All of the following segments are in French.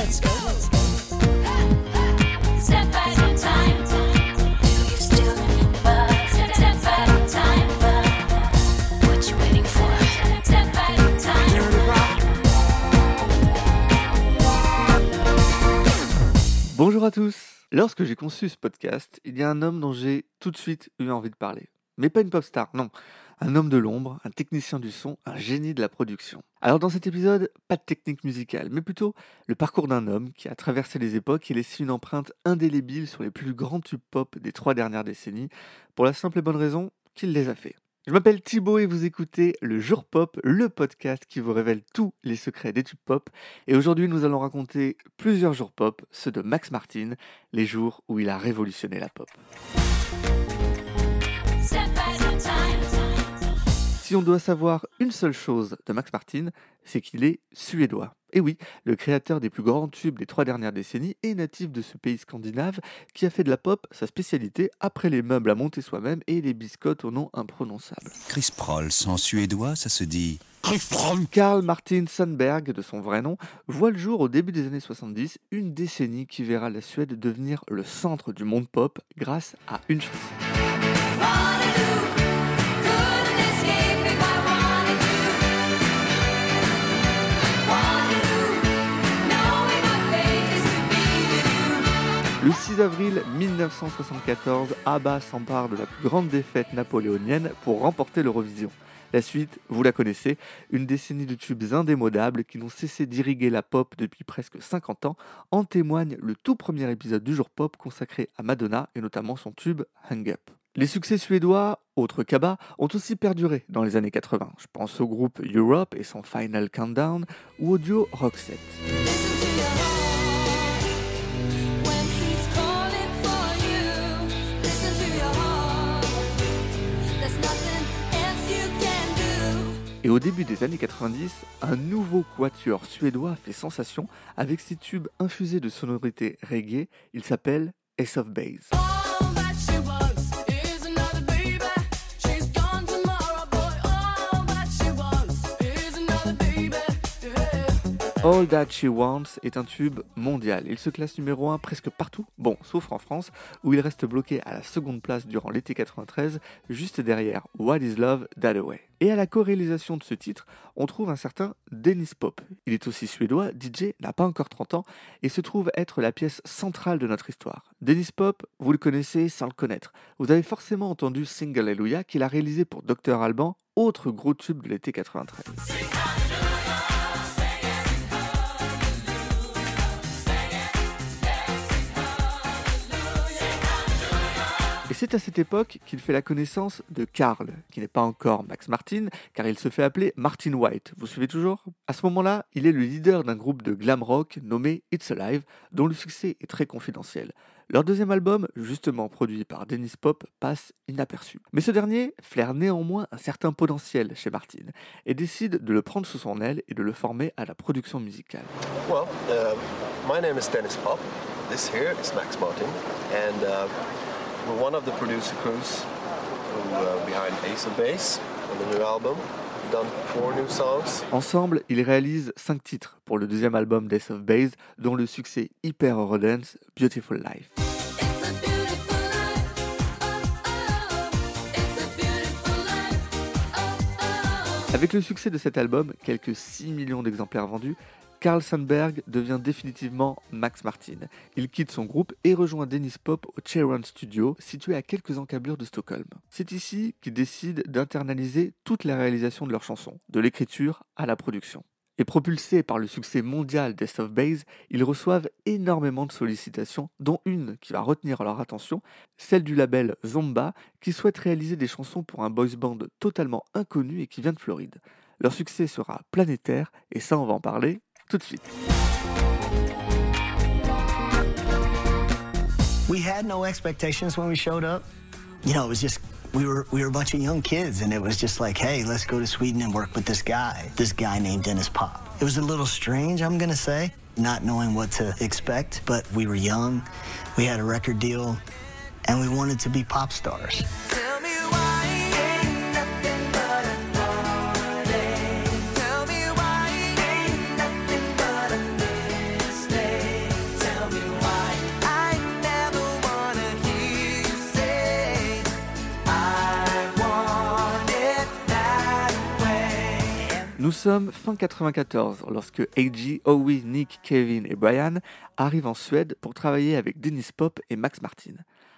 let's go. Step at a time. You still step, step at a time. What you waiting for? Step at a time. Bonjour à tous Lorsque j'ai conçu ce podcast, il y a un homme dont j'ai tout de suite eu envie de parler. Mais pas une pop star, non. Un homme de l'ombre, un technicien du son, un génie de la production. Alors dans cet épisode, pas de technique musicale, mais plutôt le parcours d'un homme qui a traversé les époques et laissé une empreinte indélébile sur les plus grands tubes pop des trois dernières décennies, pour la simple et bonne raison qu'il les a fait. Je m'appelle Thibaut et vous écoutez Le Jour Pop, le podcast qui vous révèle tous les secrets des tubes pop. Et aujourd'hui, nous allons raconter plusieurs jours pop, ceux de Max Martin, les jours où il a révolutionné la pop. Si on doit savoir une seule chose de Max Martin, c'est qu'il est suédois. Et oui, le créateur des plus grands tubes des trois dernières décennies est natif de ce pays scandinave qui a fait de la pop sa spécialité après les meubles à monter soi-même et les biscottes au nom imprononçable. Chris Prolls en suédois, ça se dit Karl Martin Sandberg, de son vrai nom, voit le jour au début des années 70, une décennie qui verra la Suède devenir le centre du monde pop grâce à une chanson. Le 6 avril 1974, ABBA s'empare de la plus grande défaite napoléonienne pour remporter l'Eurovision. La suite, vous la connaissez, une décennie de tubes indémodables qui n'ont cessé d'irriguer la pop depuis presque 50 ans, en témoigne le tout premier épisode du jour pop consacré à Madonna et notamment son tube Hang Up. Les succès suédois, autres qu'ABBA, ont aussi perduré dans les années 80. Je pense au groupe Europe et son Final Countdown ou au duo Roxette. Et au début des années 90, un nouveau quatuor suédois fait sensation avec ses tubes infusés de sonorités reggae. Il s'appelle Ace of Base. All That She Wants est un tube mondial. Il se classe numéro 1 presque partout, bon, sauf en France, où il reste bloqué à la seconde place durant l'été 93, juste derrière What Is Love That. Et à la co-réalisation de ce titre, on trouve un certain Dennis Pop. Il est aussi suédois, DJ, n'a pas encore 30 ans, et se trouve être la pièce centrale de notre histoire. Dennis Pop, vous le connaissez sans le connaître. Vous avez forcément entendu Single Hallelujah qu'il a réalisé pour Dr Alban, autre gros tube de l'été 93. Et c'est à cette époque qu'il fait la connaissance de Karl, qui n'est pas encore Max Martin, car il se fait appeler Martin White. Vous suivez toujours? À ce moment-là, il est le leader d'un groupe de glam rock nommé It's Alive, dont le succès est très confidentiel. Leur deuxième album, justement produit par Dennis Pop, passe inaperçu. Mais ce dernier flaire néanmoins un certain potentiel chez Martin et décide de le prendre sous son aile et de le former à la production musicale. Well, uh, my name is Dennis Pop. This here is Max Martin, and uh, we're one of the producer crews who, uh, behind Ace of Base on the new album. We've done four new songs. Ensemble, ils réalisent 5 titres pour le deuxième album Death of Base, dont le succès hyper Eurodance, Beautiful Life. Avec le succès de cet album, quelques 6 millions d'exemplaires vendus, Carl Sandberg devient définitivement Max Martin. Il quitte son groupe et rejoint Dennis Pop au Cheiron Studio, situé à quelques encablures de Stockholm. C'est ici qu'ils décident d'internaliser toute la réalisation de leurs chansons, de l'écriture à la production. Et propulsés par le succès mondial Death of Base, ils reçoivent énormément de sollicitations, dont une qui va retenir leur attention, celle du label Zomba, qui souhaite réaliser des chansons pour un boys band totalement inconnu et qui vient de Floride. Leur succès sera planétaire, et ça on va en parler tout de suite. We had no expectations when we showed up. You know, it was just we were we were a bunch of young kids, and it was just like, hey, let's go to Sweden and work with this guy, this guy named Dennis Pop. It was a little strange, I'm gonna say, not knowing what to expect, but we were young, we had a record deal, and we wanted to be pop stars. Nous sommes fin 94 lorsque AG, Howie, Nick, Kevin et Brian arrivent en Suède pour travailler avec Dennis Pop et Max Martin.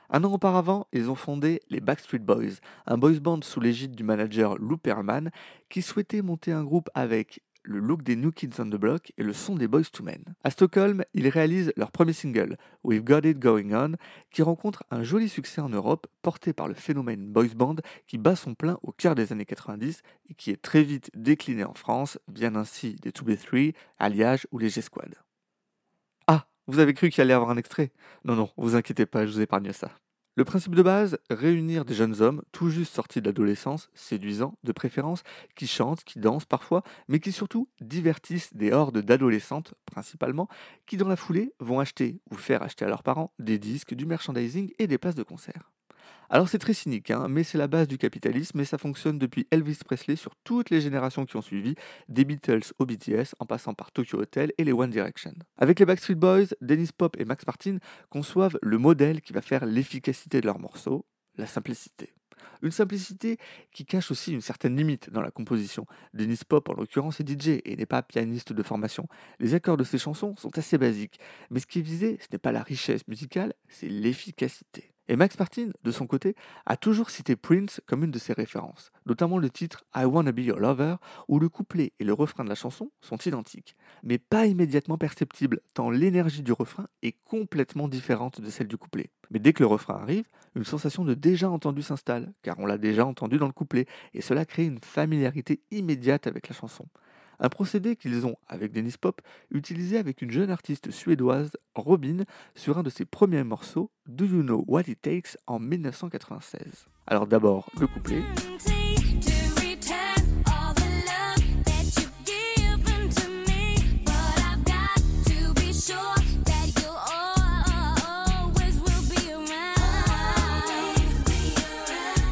Un an auparavant, ils ont fondé les Backstreet Boys, un boys band sous l'égide du manager Lou Pearlman qui souhaitait monter un groupe avec le look des New Kids on the Block et le son des Boys to Men. À Stockholm, ils réalisent leur premier single, We've Got It Going On, qui rencontre un joli succès en Europe, porté par le phénomène boys band qui bat son plein au cœur des années 90 et qui est très vite décliné en France, bien ainsi des 2B3, Alliage ou les G-Squad. Ah, vous avez cru qu'il allait y avoir un extrait? Non, non, vous inquiétez pas, je vous épargne ça. Le principe de base, réunir des jeunes hommes tout juste sortis de l'adolescence, séduisants de préférence, qui chantent, qui dansent parfois, mais qui surtout divertissent des hordes d'adolescentes principalement, qui dans la foulée vont acheter ou faire acheter à leurs parents des disques, du merchandising et des places de concert. Alors c'est très cynique, hein, mais c'est la base du capitalisme et ça fonctionne depuis Elvis Presley sur toutes les générations qui ont suivi, des Beatles au BTS en passant par Tokyo Hotel et les One Direction. Avec les Backstreet Boys, Dennis Pop et Max Martin conçoivent le modèle qui va faire l'efficacité de leurs morceaux, la simplicité. Une simplicité qui cache aussi une certaine limite dans la composition. Dennis Pop, en l'occurrence, est DJ et n'est pas pianiste de formation. Les accords de ses chansons sont assez basiques, mais ce qui est visé, ce n'est pas la richesse musicale, c'est l'efficacité. Et Max Martin, de son côté, a toujours cité Prince comme une de ses références, notamment le titre I Wanna Be Your Lover, où le couplet et le refrain de la chanson sont identiques, mais pas immédiatement perceptibles, tant l'énergie du refrain est complètement différente de celle du couplet. Mais dès que le refrain arrive, une sensation de déjà entendu s'installe, car on l'a déjà entendu dans le couplet, et cela crée une familiarité immédiate avec la chanson. Un procédé qu'ils ont, avec Dennis Pop, utilisé avec une jeune artiste suédoise, Robin, sur un de ses premiers morceaux, Do You Know What It Takes, en 1996. Alors d'abord le couplet.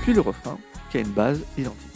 Puis le refrain, qui a une base identique.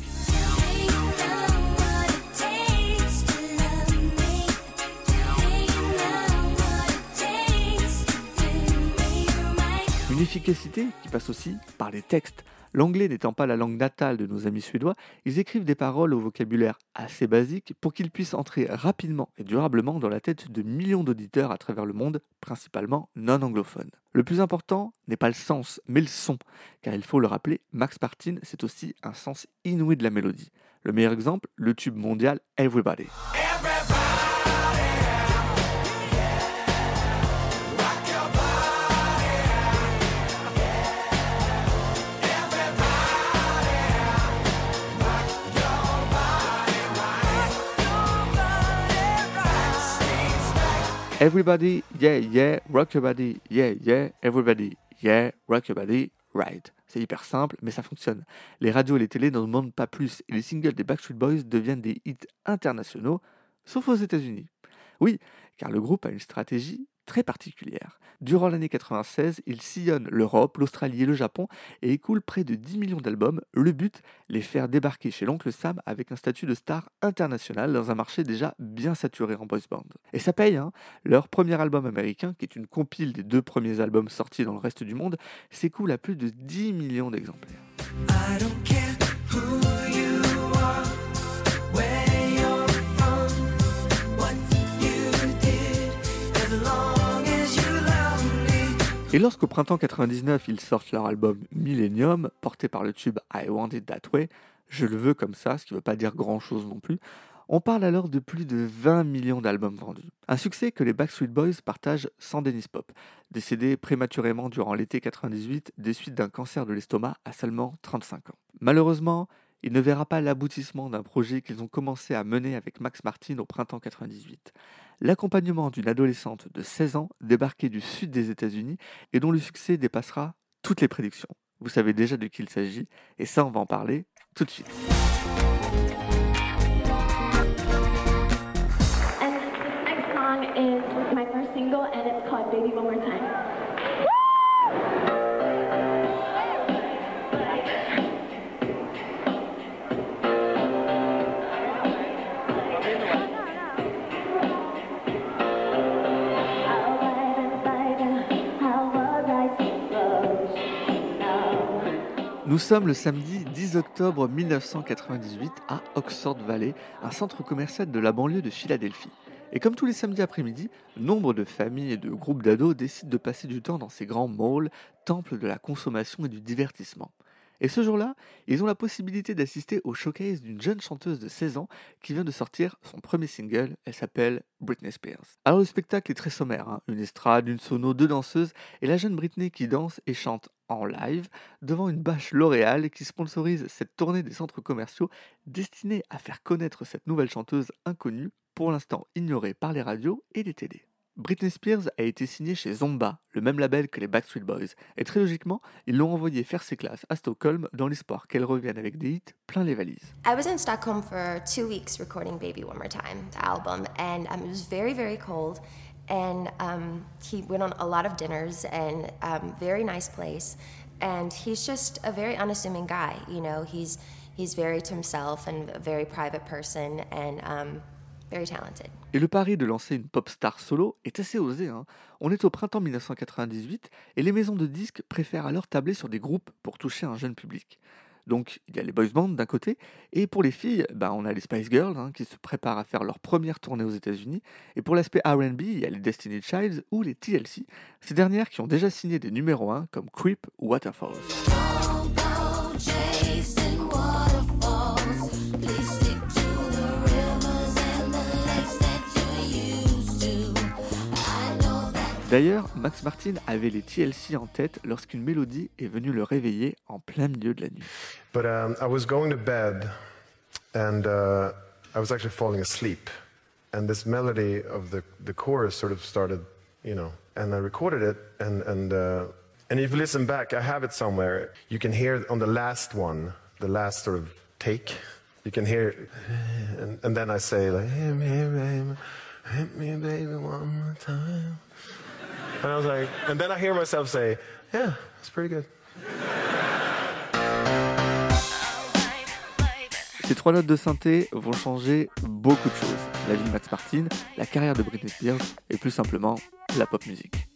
Une efficacité qui passe aussi par les textes. L'anglais n'étant pas la langue natale de nos amis suédois, ils écrivent des paroles au vocabulaire assez basique pour qu'ils puissent entrer rapidement et durablement dans la tête de millions d'auditeurs à travers le monde, principalement non anglophones. Le plus important n'est pas le sens, mais le son, car il faut le rappeler, Max Martin, c'est aussi un sens inouï de la mélodie. Le meilleur exemple, le tube mondial Everybody. Everybody, yeah, yeah, rock your body, yeah, yeah, everybody, yeah, rock your body, right. C'est hyper simple, mais ça fonctionne. Les radios et les télés n'en demandent pas plus, et les singles des Backstreet Boys deviennent des hits internationaux, sauf aux États-Unis. Oui, car le groupe a une stratégie très particulière. Durant l'année 96, il sillonne l'Europe, l'Australie et le Japon et écoule près de 10 millions d'albums. Le but, les faire débarquer chez l'oncle Sam avec un statut de star international dans un marché déjà bien saturé en boys band. Et ça paye, hein Leur premier album américain, qui est une compile des deux premiers albums sortis dans le reste du monde, s'écoule à plus de 10 millions d'exemplaires. Et lorsqu'au printemps 99, ils sortent leur album Millennium, porté par le tube I Want It That Way, je le veux comme ça, ce qui ne veut pas dire grand chose non plus, on parle alors de plus de 20 millions d'albums vendus. Un succès que les Backstreet Boys partagent sans Dennis Pop, décédé prématurément durant l'été 98 des suites d'un cancer de l'estomac à seulement 35 ans. Malheureusement, il ne verra pas l'aboutissement d'un projet qu'ils ont commencé à mener avec Max Martin au printemps 98. L'accompagnement d'une adolescente de 16 ans débarquée du sud des États-Unis et dont le succès dépassera toutes les prédictions. Vous savez déjà de qui il s'agit, et ça on va en parler tout de suite. Nous sommes le samedi 10 octobre 1998 à Oxford Valley, un centre commercial de la banlieue de Philadelphie. Et comme tous les samedis après-midi, nombre de familles et de groupes d'ados décident de passer du temps dans ces grands malls, temples de la consommation et du divertissement. Et ce jour-là, ils ont la possibilité d'assister au showcase d'une jeune chanteuse de 16 ans qui vient de sortir son premier single, elle s'appelle Britney Spears. Alors le spectacle est très sommaire, hein. une estrade, une sono, deux danseuses et la jeune Britney qui danse et chante en live devant une bâche L'Oréal qui sponsorise cette tournée des centres commerciaux destinée à faire connaître cette nouvelle chanteuse inconnue, pour l'instant ignorée par les radios et les télés. Britney Spears a été signée chez Zomba, le même label que les Backstreet Boys, et très logiquement, ils l'ont envoyée faire ses classes à Stockholm dans l'espoir qu'elle revienne avec des hits plein les valises. I was in Stockholm for two weeks recording Baby One More Time, the album, and um, it was very, very cold. And um, he went on a lot of dinners and um, very nice place. And he's just a very unassuming guy. You know, he's he's very to himself and a very private person and um, Et le pari de lancer une pop star solo est assez osé. hein. On est au printemps 1998 et les maisons de disques préfèrent alors tabler sur des groupes pour toucher un jeune public. Donc il y a les boys bands d'un côté, et pour les filles, bah, on a les Spice Girls hein, qui se préparent à faire leur première tournée aux États-Unis. Et pour l'aspect RB, il y a les Destiny Childs ou les TLC, ces dernières qui ont déjà signé des numéros 1 comme Creep ou Waterfalls. D'ailleurs, Max Martin avait les TLC en tête lorsqu'une mélodie est venue le réveiller en plein milieu de la nuit. But um, I was going to bed, and uh, I was actually falling asleep. And this melody of the, chorus sort of started, you know, and I recorded it. And, uh, and if you listen back, I have it somewhere. You can hear on the last one, the last sort of take, you can hear, and, then I say, like, me, baby, me, baby, one more time. And I was like, and then I hear myself say, yeah, pretty good. Ces trois notes de synthé vont changer beaucoup de choses. La vie de Max Martin, la carrière de Britney Spears et plus simplement la pop musique.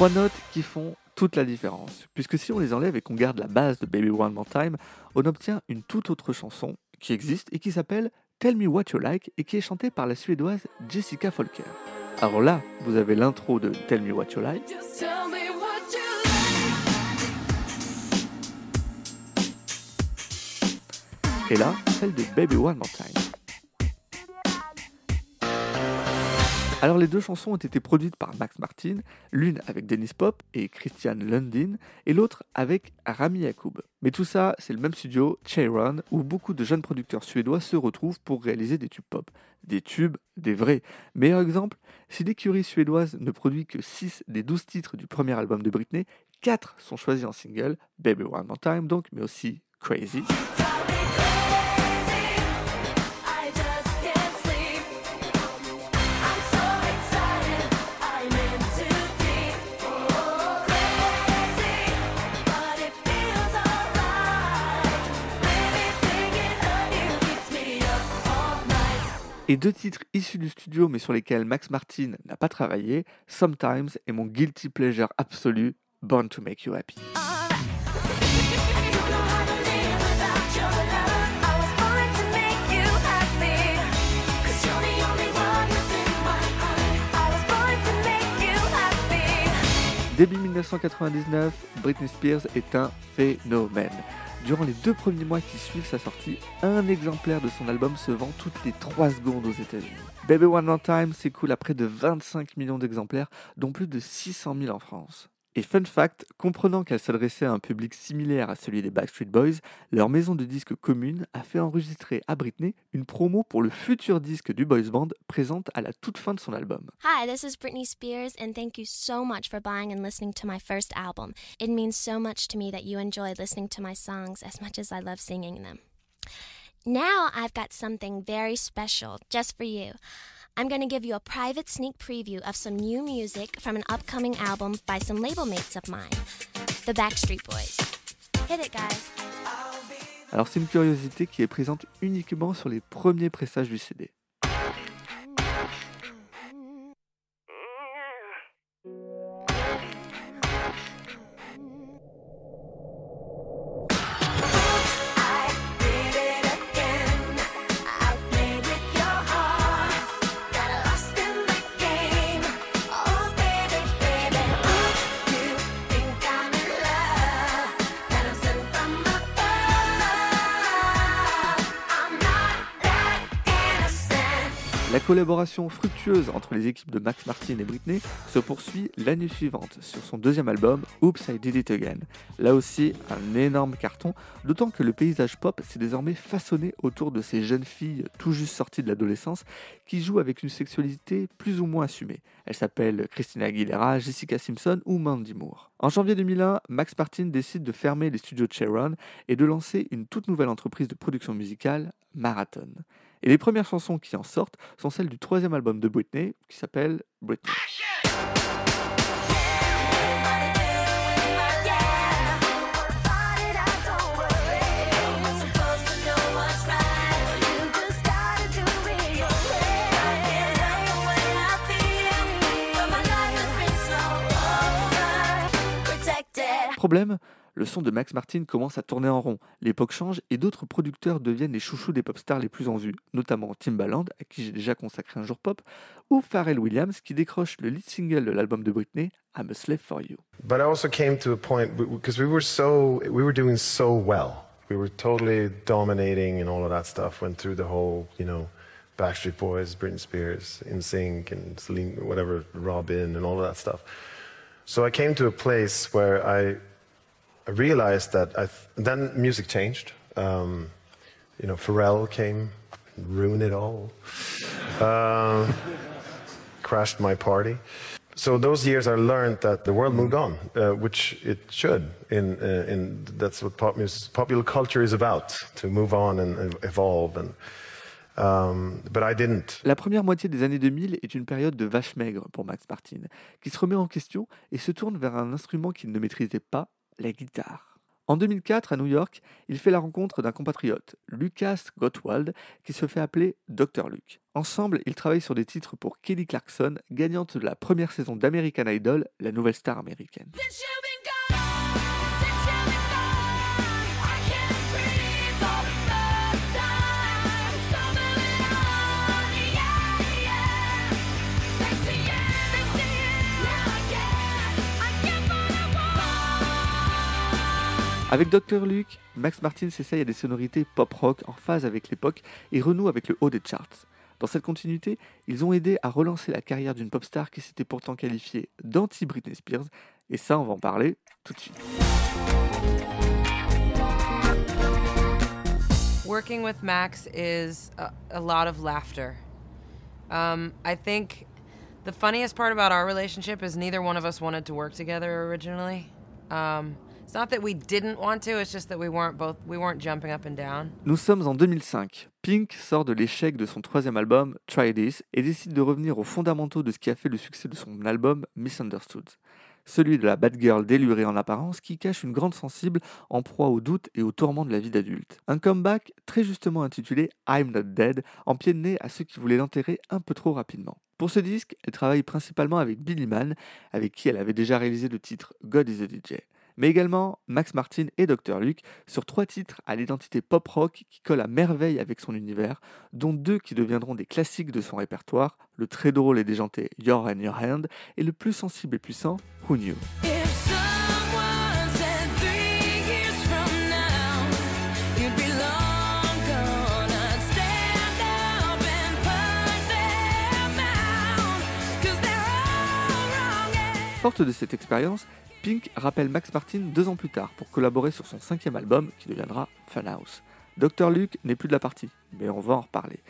Trois notes qui font toute la différence, puisque si on les enlève et qu'on garde la base de Baby One More Time, on obtient une toute autre chanson qui existe et qui s'appelle Tell Me What You Like et qui est chantée par la suédoise Jessica Folker. Alors là, vous avez l'intro de Tell Me What You Like, et là, celle de Baby One More Time. Alors les deux chansons ont été produites par Max Martin, l'une avec Dennis Pop et Christian Lundin, et l'autre avec Rami Yacoub. Mais tout ça, c'est le même studio, Cheiron, où beaucoup de jeunes producteurs suédois se retrouvent pour réaliser des tubes pop. Des tubes, des vrais. Meilleur exemple, si l'écurie suédoise ne produit que 6 des 12 titres du premier album de Britney, 4 sont choisis en single, Baby One More Time donc, mais aussi Crazy. Et deux titres issus du studio mais sur lesquels Max Martin n'a pas travaillé, Sometimes et mon guilty pleasure absolu, Born to Make You Happy. Début 1999, Britney Spears est un phénomène. Durant les deux premiers mois qui suivent sa sortie, un exemplaire de son album se vend toutes les 3 secondes aux États-Unis. Baby One More Time s'écoule à près de 25 millions d'exemplaires, dont plus de 600 000 en France. Et fun fact, comprenant qu'elle s'adressait à un public similaire à celui des Backstreet Boys, leur maison de disques commune a fait enregistrer à Britney une promo pour le futur disque du boys band présente à la toute fin de son album. Hi, this is Britney Spears, and thank you so much for buying and listening to my first album. It means so much to me that you enjoy listening to my songs as much as I love singing them. Now I've got something very special just for you. I'm going to give you a private sneak preview of some new music from an upcoming album by some label mates of mine, the Backstreet Boys. Hit it, guys. Alors c'est une curiosité qui est présente uniquement sur les premiers pressages du CD. Collaboration fructueuse entre les équipes de Max Martin et Britney se poursuit l'année suivante sur son deuxième album Oops I Did It Again. Là aussi, un énorme carton, d'autant que le paysage pop s'est désormais façonné autour de ces jeunes filles tout juste sorties de l'adolescence qui jouent avec une sexualité plus ou moins assumée. Elles s'appellent Christina Aguilera, Jessica Simpson ou Mandy Moore. En janvier 2001, Max Martin décide de fermer les studios de Sharon et de lancer une toute nouvelle entreprise de production musicale, Marathon. Et les premières chansons qui en sortent sont celles du troisième album de Britney, qui s'appelle Britney. Problème, le son de Max Martin commence à tourner en rond. L'époque change et d'autres producteurs deviennent les chouchous des pop stars les plus en vue, notamment Timbaland, à qui j'ai déjà consacré un jour pop, ou Pharrell Williams, qui décroche le lead single de l'album de Britney, I'm a Slave for You. But I also came to a point because we were so we were doing so well. We were totally dominating and all of that stuff. Went through the whole, you know, Backstreet Boys, Britney Spears, NSYNC, and Celine, whatever, Robin, and all of that stuff. So I came to a place where I, I realized that I th- then music changed. Um, you know, Pharrell came, ruined it all. Um, crashed my party. So those years, I learned that the world moved on, uh, which it should. In, uh, in that's what pop music, popular culture is about: to move on and, and evolve. And um, but I didn't. La première moitié des années 2000 est une période de vache maigre pour Max Martin, qui se remet en question et se tourne vers un instrument qu'il ne maîtrisait pas, la guitare. En 2004, à New York, il fait la rencontre d'un compatriote, Lucas Gottwald, qui se fait appeler Dr. Luke. Ensemble, ils travaillent sur des titres pour Kelly Clarkson, gagnante de la première saison d'American Idol, la nouvelle star américaine. Avec Dr. Luke, Max Martin s'essaye à des sonorités pop-rock en phase avec l'époque et renoue avec le haut des charts. Dans cette continuité, ils ont aidé à relancer la carrière d'une pop star qui s'était pourtant qualifiée d'anti-Britney Spears, et ça, on va en parler tout de suite. Working with Max is a, a lot of laughter. Um, I think the funniest part about our relationship is neither one of us wanted to work together originally. Um, it's not that we didn't want to; it's just that we weren't both we weren't jumping up and down. Nous sommes en 2005. Pink sort de l'échec de son troisième album, Try This, et décide de revenir aux fondamentaux de ce qui a fait le succès de son album Misunderstood. Celui de la bad girl délurée en apparence qui cache une grande sensible en proie aux doutes et aux tourments de la vie d'adulte. Un comeback très justement intitulé I'm Not Dead, en pied de nez à ceux qui voulaient l'enterrer un peu trop rapidement. Pour ce disque, elle travaille principalement avec Billy Mann, avec qui elle avait déjà réalisé le titre God is a DJ mais également Max Martin et Dr. Luke sur trois titres à l'identité pop-rock qui collent à merveille avec son univers, dont deux qui deviendront des classiques de son répertoire, le très drôle et déjanté Your and Your Hand et le plus sensible et puissant Who Knew. Forte de cette expérience, Pink rappelle Max Martin deux ans plus tard pour collaborer sur son cinquième album qui deviendra Funhouse. Dr. Luke n'est plus de la partie, mais on va en reparler.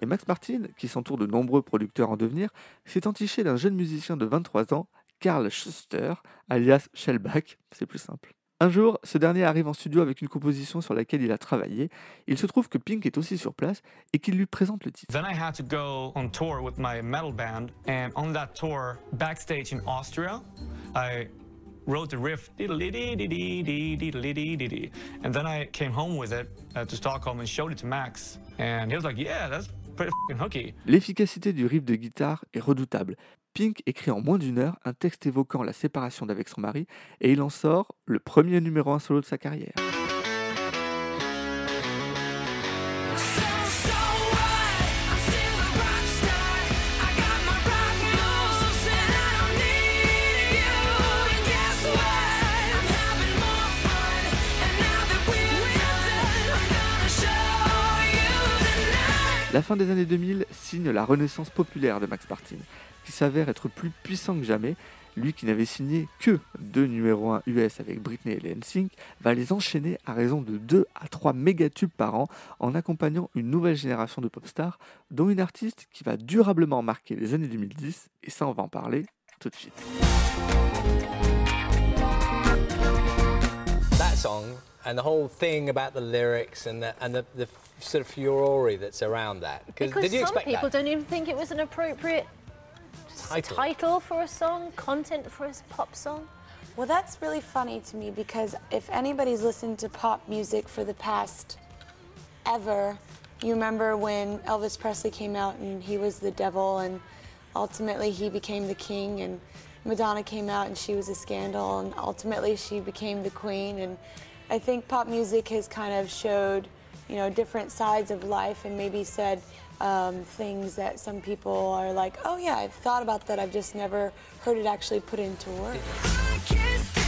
Et Max Martin, qui s'entoure de nombreux producteurs en devenir, s'est entiché d'un jeune musicien de 23 ans, Karl Schuster, alias Shellback, c'est plus simple. Un jour, ce dernier arrive en studio avec une composition sur laquelle il a travaillé. Il se trouve que Pink est aussi sur place et qu'il lui présente le titre. Then I had to go on tour with my metal band, and on that tour, backstage in Austria, I wrote the riff, and then I came home with it to Stockholm and showed it to Max, and he was like, yeah, that's. L'efficacité du riff de guitare est redoutable. Pink écrit en moins d'une heure un texte évoquant la séparation d'avec son mari, et il en sort le premier numéro 1 solo de sa carrière. La fin des années 2000 signe la renaissance populaire de Max Martin, qui s'avère être plus puissant que jamais. Lui qui n'avait signé que deux numéros 1 US avec Britney et les NSYNC, va les enchaîner à raison de 2 à 3 mégatubes par an en accompagnant une nouvelle génération de pop stars, dont une artiste qui va durablement marquer les années 2010, et ça on va en parler tout de suite. That song and the whole thing about the lyrics and the and the, the sort of furore that's around that. Because did you some expect people that? don't even think it was an appropriate Title. title for a song, content for a pop song. Well, that's really funny to me because if anybody's listened to pop music for the past ever, you remember when Elvis Presley came out and he was the devil and ultimately he became the king and Madonna came out and she was a scandal and ultimately she became the queen and I think pop music has kind of showed, you know, different sides of life and maybe said um, things that some people are like, oh yeah, I've thought about that, I've just never heard it actually put into words. «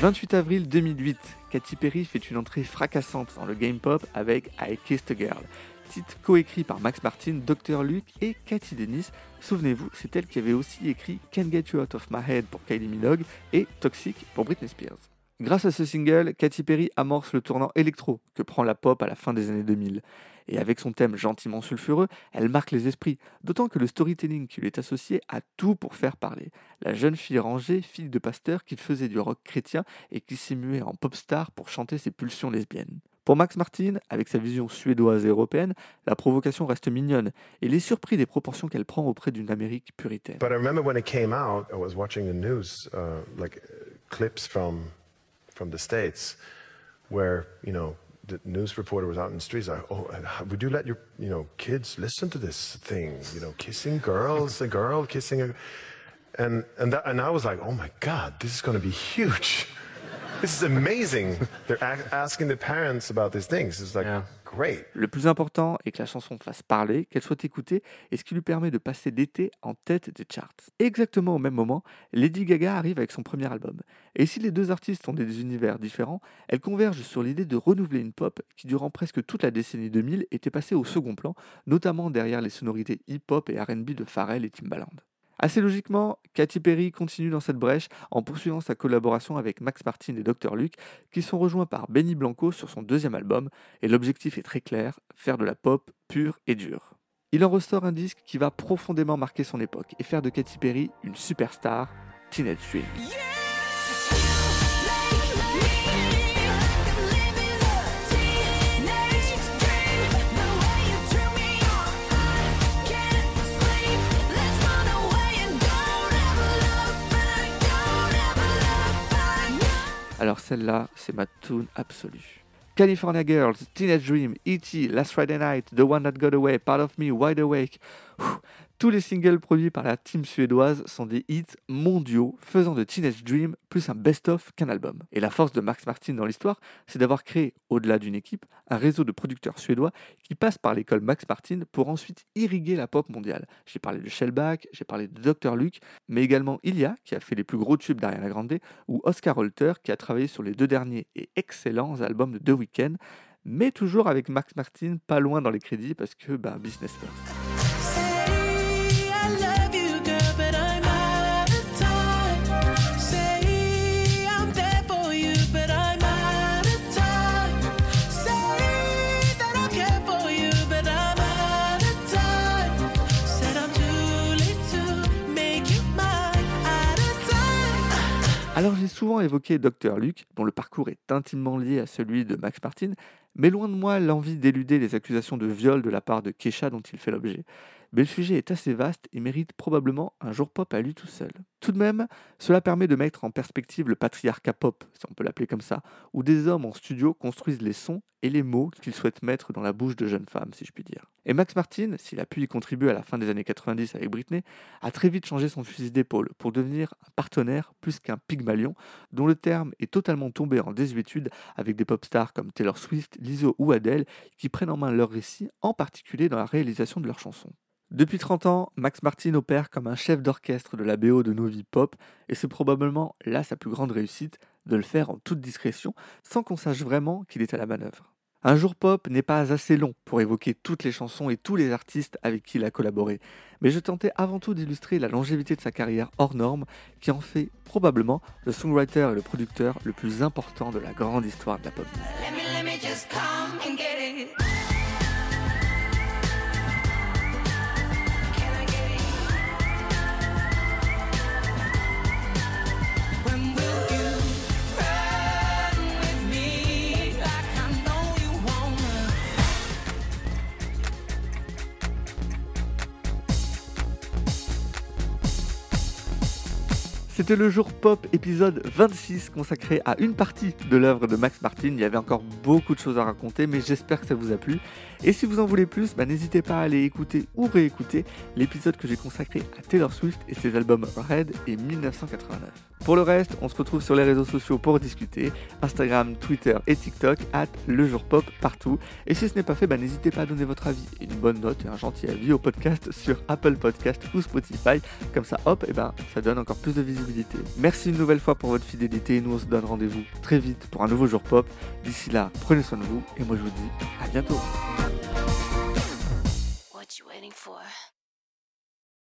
28 avril 2008, Katy Perry fait une entrée fracassante dans le game pop avec I Kissed a Girl, titre coécrit par Max Martin, Dr. Luke et Cathy Dennis. Souvenez-vous, c'est elle qui avait aussi écrit Can't Get You Out of My Head pour Kylie Minogue et Toxic pour Britney Spears. Grâce à ce single, Katy Perry amorce le tournant électro que prend la pop à la fin des années 2000. Et avec son thème gentiment sulfureux, elle marque les esprits, d'autant que le storytelling qui lui est associé a tout pour faire parler. La jeune fille rangée, fille de pasteur qui faisait du rock chrétien et qui s'est en pop star pour chanter ses pulsions lesbiennes. Pour Max Martin, avec sa vision suédoise et européenne, la provocation reste mignonne et il est surpris des proportions qu'elle prend auprès d'une Amérique puritaine. News, clips from the states, where you know the news reporter was out in the streets like, "Oh, would you let your you know kids listen to this thing? You know, kissing girls, a girl kissing a," and and that, and I was like, "Oh my God, this is going to be huge." This is amazing. They're asking the parents about these things. It's like great. Le plus important est que la chanson fasse parler, qu'elle soit écoutée, et ce qui lui permet de passer l'été en tête des charts. Exactement au même moment, Lady Gaga arrive avec son premier album. Et si les deux artistes ont des univers différents, elles convergent sur l'idée de renouveler une pop qui, durant presque toute la décennie 2000, était passée au second plan, notamment derrière les sonorités hip-hop et RB de Pharrell et Timbaland. Assez logiquement, Katy Perry continue dans cette brèche en poursuivant sa collaboration avec Max Martin et Dr. Luke, qui sont rejoints par Benny Blanco sur son deuxième album, et l'objectif est très clair, faire de la pop pure et dure. Il en ressort un disque qui va profondément marquer son époque et faire de Katy Perry une superstar, Teenage Dream. Celle-là, c'est ma tune absolue. California Girls, Teenage Dream, E.T., Last Friday Night, The One That Got Away, Part of Me, Wide Awake. Tous les singles produits par la team suédoise sont des hits mondiaux, faisant de Teenage Dream plus un best-of qu'un album. Et la force de Max Martin dans l'histoire, c'est d'avoir créé, au-delà d'une équipe, un réseau de producteurs suédois qui passe par l'école Max Martin pour ensuite irriguer la pop mondiale. J'ai parlé de Shellback, j'ai parlé de Dr. Luke, mais également Ilia, qui a fait les plus gros tubes d'Ariana Grande, ou Oscar Holter, qui a travaillé sur les deux derniers et excellents albums de The Weeknd, mais toujours avec Max Martin pas loin dans les crédits parce que bah, business. J'ai souvent évoqué Dr. Luke, dont le parcours est intimement lié à celui de Max Martin, mais loin de moi l'envie d'éluder les accusations de viol de la part de Kesha dont il fait l'objet. Mais le sujet est assez vaste et mérite probablement un jour pop à lui tout seul. Tout de même, cela permet de mettre en perspective le patriarcat pop, si on peut l'appeler comme ça, où des hommes en studio construisent les sons et les mots qu'ils souhaitent mettre dans la bouche de jeunes femmes, si je puis dire. Et Max Martin, s'il a pu y contribuer à la fin des années 90 avec Britney, a très vite changé son fusil d'épaule pour devenir un partenaire plus qu'un pygmalion, dont le terme est totalement tombé en désuétude avec des pop stars comme Taylor Swift, Lizzo ou Adele, qui prennent en main leur récit, en particulier dans la réalisation de leurs chansons. Depuis 30 ans, Max Martin opère comme un chef d'orchestre de la BO de nos pop, et c'est probablement là sa plus grande réussite, de le faire en toute discrétion, sans qu'on sache vraiment qu'il est à la manœuvre. Un jour pop n'est pas assez long pour évoquer toutes les chansons et tous les artistes avec qui il a collaboré, mais je tentais avant tout d'illustrer la longévité de sa carrière hors norme, qui en fait probablement le songwriter et le producteur le plus important de la grande histoire de la pop. Let C'était le jour pop épisode 26 consacré à une partie de l'œuvre de Max Martin. Il y avait encore beaucoup de choses à raconter, mais j'espère que ça vous a plu. Et si vous en voulez plus, bah, n'hésitez pas à aller écouter ou réécouter l'épisode que j'ai consacré à Taylor Swift et ses albums Red et 1989. Pour le reste, on se retrouve sur les réseaux sociaux pour discuter, Instagram, Twitter et TikTok, at le jour pop partout. Et si ce n'est pas fait, bah, n'hésitez pas à donner votre avis, une bonne note et un gentil avis au podcast sur Apple Podcast ou Spotify. Comme ça, hop, et ben, ça donne encore plus de visibilité. Merci une nouvelle fois pour votre fidélité et nous on se donne rendez-vous très vite pour un nouveau jour pop. D'ici là, prenez soin de vous et moi je vous dis à bientôt.